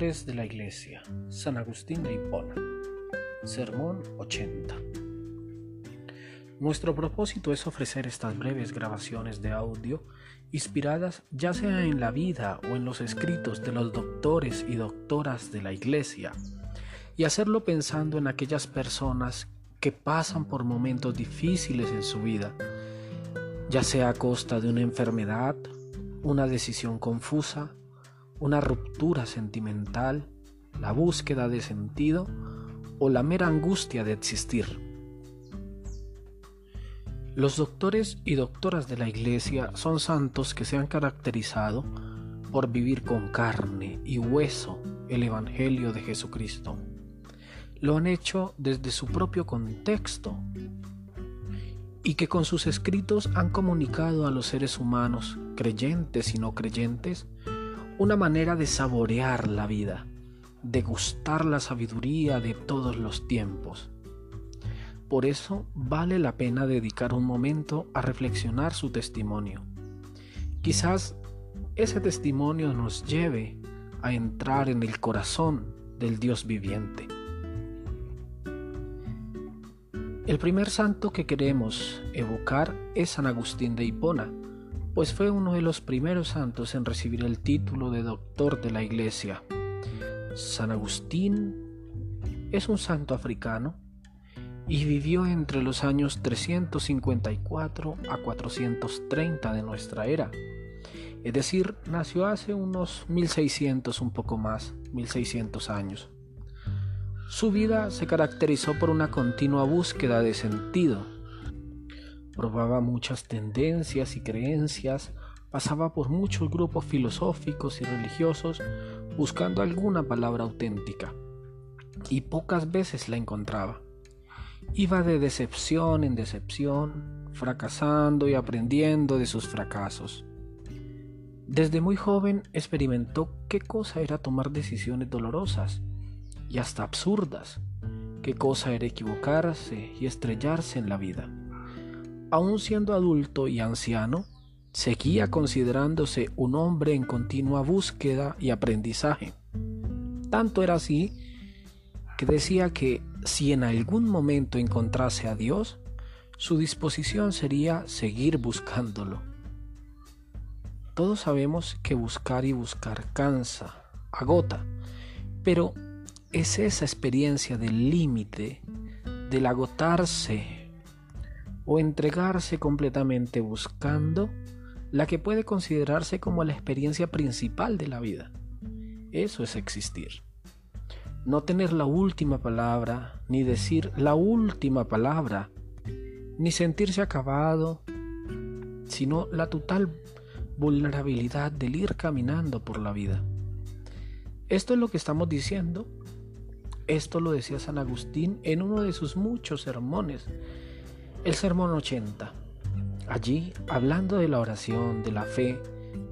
Doctores de la Iglesia, San Agustín de Hipona, Sermón 80. Nuestro propósito es ofrecer estas breves grabaciones de audio inspiradas ya sea en la vida o en los escritos de los doctores y doctoras de la Iglesia, y hacerlo pensando en aquellas personas que pasan por momentos difíciles en su vida, ya sea a costa de una enfermedad, una decisión confusa, una ruptura sentimental, la búsqueda de sentido o la mera angustia de existir. Los doctores y doctoras de la Iglesia son santos que se han caracterizado por vivir con carne y hueso el Evangelio de Jesucristo. Lo han hecho desde su propio contexto y que con sus escritos han comunicado a los seres humanos, creyentes y no creyentes, una manera de saborear la vida, de gustar la sabiduría de todos los tiempos. Por eso vale la pena dedicar un momento a reflexionar su testimonio. Quizás ese testimonio nos lleve a entrar en el corazón del Dios viviente. El primer santo que queremos evocar es San Agustín de Hipona, pues fue uno de los primeros santos en recibir el título de doctor de la Iglesia. San Agustín es un santo africano y vivió entre los años 354 a 430 de nuestra era. Es decir, nació hace unos 1600, un poco más, 1600 años. Su vida se caracterizó por una continua búsqueda de sentido. Probaba muchas tendencias y creencias, pasaba por muchos grupos filosóficos y religiosos buscando alguna palabra auténtica, y pocas veces la encontraba. Iba de decepción en decepción, fracasando y aprendiendo de sus fracasos. Desde muy joven experimentó qué cosa era tomar decisiones dolorosas y hasta absurdas. Qué cosa era equivocarse y estrellarse en la vida. Aún siendo adulto y anciano, seguía considerándose un hombre en continua búsqueda y aprendizaje. Tanto era así que decía que si en algún momento encontrase a Dios, su disposición sería seguir buscándolo. Todos sabemos que buscar y buscar cansa, agota, pero es esa experiencia del límite, del agotarse o entregarse completamente buscando, la que puede considerarse como la experiencia principal de la vida. Eso es existir. No tener la última palabra, ni decir la última palabra, ni sentirse acabado, sino la total vulnerabilidad del ir caminando por la vida. Esto es lo que estamos diciendo esto lo decía San Agustín en uno de sus muchos sermones, el Sermón 80. Allí, hablando de la oración, de la fe,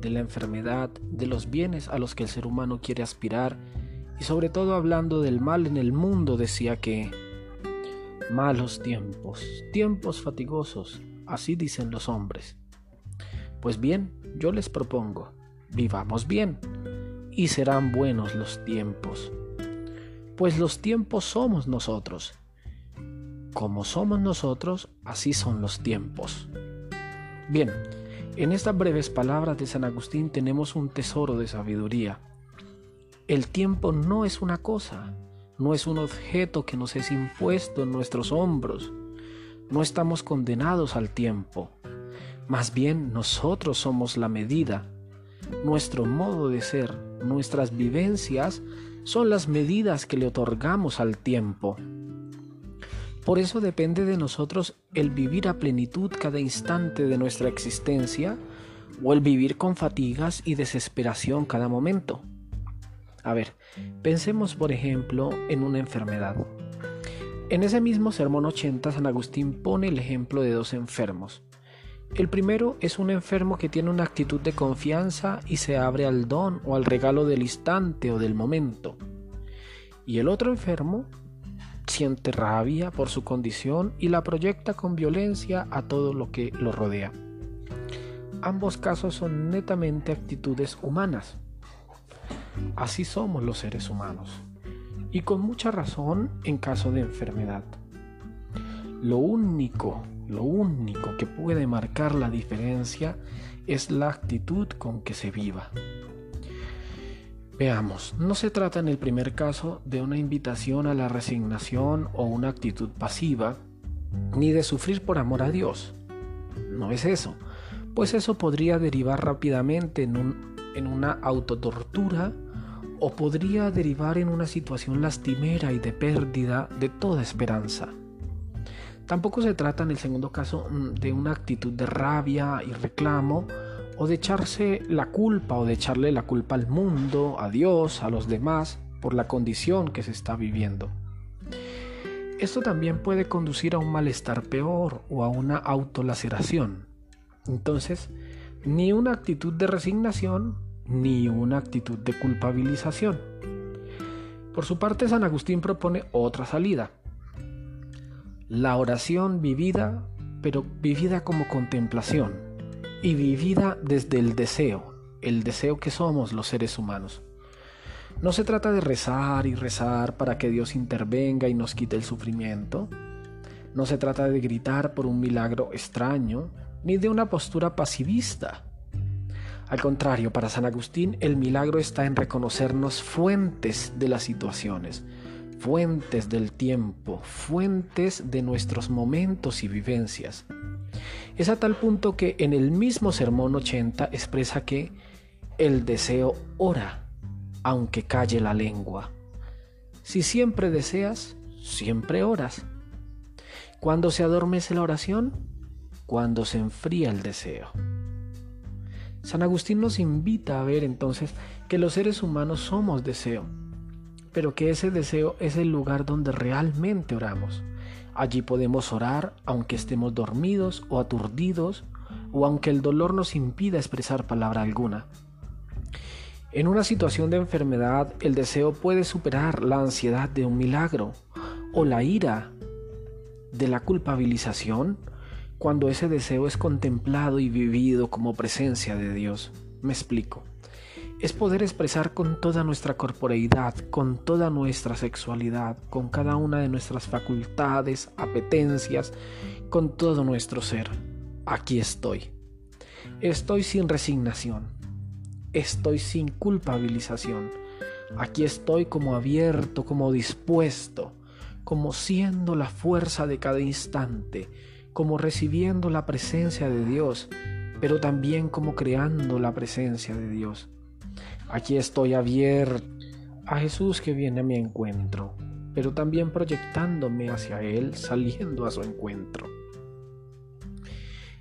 de la enfermedad, de los bienes a los que el ser humano quiere aspirar, y sobre todo hablando del mal en el mundo, decía que malos tiempos, tiempos fatigosos, así dicen los hombres. Pues bien, yo les propongo, vivamos bien, y serán buenos los tiempos pues los tiempos somos nosotros. Como somos nosotros, así son los tiempos. Bien, en estas breves palabras de San Agustín tenemos un tesoro de sabiduría. El tiempo no es una cosa, no es un objeto que nos es impuesto en nuestros hombros. No estamos condenados al tiempo. Más bien nosotros somos la medida. Nuestro modo de ser, nuestras vivencias son las medidas que le otorgamos al tiempo. Por eso depende de nosotros el vivir a plenitud cada instante de nuestra existencia o el vivir con fatigas y desesperación cada momento. A ver, pensemos por ejemplo en una enfermedad. En ese mismo sermón 80 San Agustín pone el ejemplo de dos enfermos. El primero es un enfermo que tiene una actitud de confianza y se abre al don o al regalo del instante o del momento. Y el otro enfermo siente rabia por su condición y la proyecta con violencia a todo lo que lo rodea. Ambos casos son netamente actitudes humanas. Así somos los seres humanos. Y con mucha razón en caso de enfermedad. Lo único, lo único que puede marcar la diferencia es la actitud con que se viva. Veamos, no se trata en el primer caso de una invitación a la resignación o una actitud pasiva, ni de sufrir por amor a Dios. No es eso, pues eso podría derivar rápidamente en, en una autotortura o podría derivar en una situación lastimera y de pérdida de toda esperanza. Tampoco se trata en el segundo caso mm, de una actitud de rabia y reclamo, o de echarse la culpa o de echarle la culpa al mundo, a Dios, a los demás, por la condición que se está viviendo. Esto también puede conducir a un malestar peor o a una autolaceración. Entonces, ni una actitud de resignación ni una actitud de culpabilización. Por su parte, San Agustín propone otra salida. La oración vivida, pero vivida como contemplación y vivida desde el deseo, el deseo que somos los seres humanos. No se trata de rezar y rezar para que Dios intervenga y nos quite el sufrimiento. No se trata de gritar por un milagro extraño, ni de una postura pasivista. Al contrario, para San Agustín el milagro está en reconocernos fuentes de las situaciones, fuentes del tiempo, fuentes de nuestros momentos y vivencias. Es a tal punto que en el mismo Sermón 80 expresa que el deseo ora, aunque calle la lengua. Si siempre deseas, siempre oras. Cuando se adormece la oración, cuando se enfría el deseo. San Agustín nos invita a ver entonces que los seres humanos somos deseo, pero que ese deseo es el lugar donde realmente oramos. Allí podemos orar aunque estemos dormidos o aturdidos o aunque el dolor nos impida expresar palabra alguna. En una situación de enfermedad, el deseo puede superar la ansiedad de un milagro o la ira de la culpabilización cuando ese deseo es contemplado y vivido como presencia de Dios. Me explico es poder expresar con toda nuestra corporeidad, con toda nuestra sexualidad, con cada una de nuestras facultades, apetencias, con todo nuestro ser. Aquí estoy. Estoy sin resignación. Estoy sin culpabilización. Aquí estoy como abierto, como dispuesto, como siendo la fuerza de cada instante, como recibiendo la presencia de Dios, pero también como creando la presencia de Dios. Aquí estoy abierto a Jesús que viene a mi encuentro, pero también proyectándome hacia Él, saliendo a su encuentro.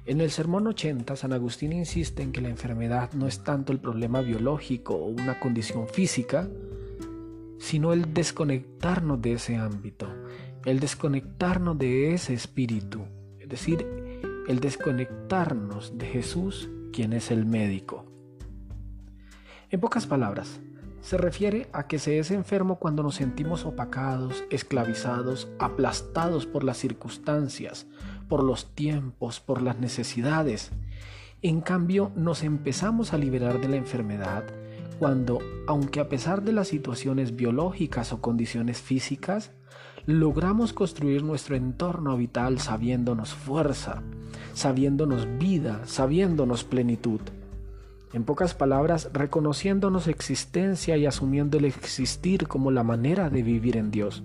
En el Sermón 80, San Agustín insiste en que la enfermedad no es tanto el problema biológico o una condición física, sino el desconectarnos de ese ámbito, el desconectarnos de ese espíritu, es decir, el desconectarnos de Jesús, quien es el médico. En pocas palabras, se refiere a que se es enfermo cuando nos sentimos opacados, esclavizados, aplastados por las circunstancias, por los tiempos, por las necesidades. En cambio, nos empezamos a liberar de la enfermedad cuando, aunque a pesar de las situaciones biológicas o condiciones físicas, logramos construir nuestro entorno vital sabiéndonos fuerza, sabiéndonos vida, sabiéndonos plenitud. En pocas palabras, reconociéndonos existencia y asumiendo el existir como la manera de vivir en Dios.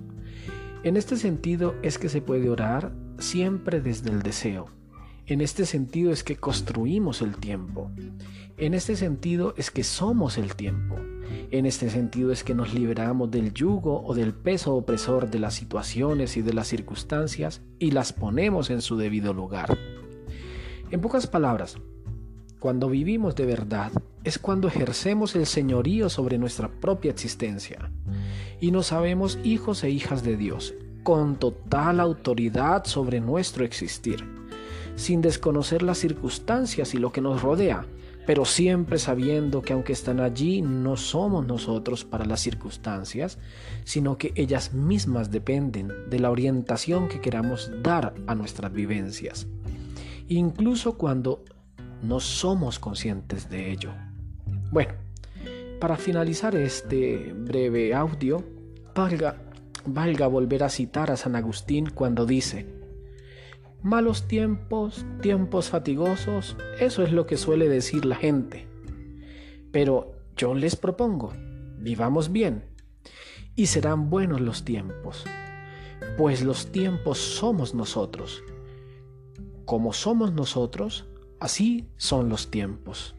En este sentido es que se puede orar siempre desde el deseo. En este sentido es que construimos el tiempo. En este sentido es que somos el tiempo. En este sentido es que nos liberamos del yugo o del peso opresor de las situaciones y de las circunstancias y las ponemos en su debido lugar. En pocas palabras, cuando vivimos de verdad es cuando ejercemos el señorío sobre nuestra propia existencia y nos sabemos hijos e hijas de Dios, con total autoridad sobre nuestro existir, sin desconocer las circunstancias y lo que nos rodea, pero siempre sabiendo que aunque están allí no somos nosotros para las circunstancias, sino que ellas mismas dependen de la orientación que queramos dar a nuestras vivencias. Incluso cuando no somos conscientes de ello. Bueno, Para finalizar este breve audio, valga, valga volver a citar a San Agustín cuando dice, malos tiempos, tiempos fatigosos, eso es lo que suele decir la gente. Pero yo les propongo, vivamos bien, y serán buenos los tiempos, pues los tiempos somos nosotros. Como somos nosotros, así son los tiempos.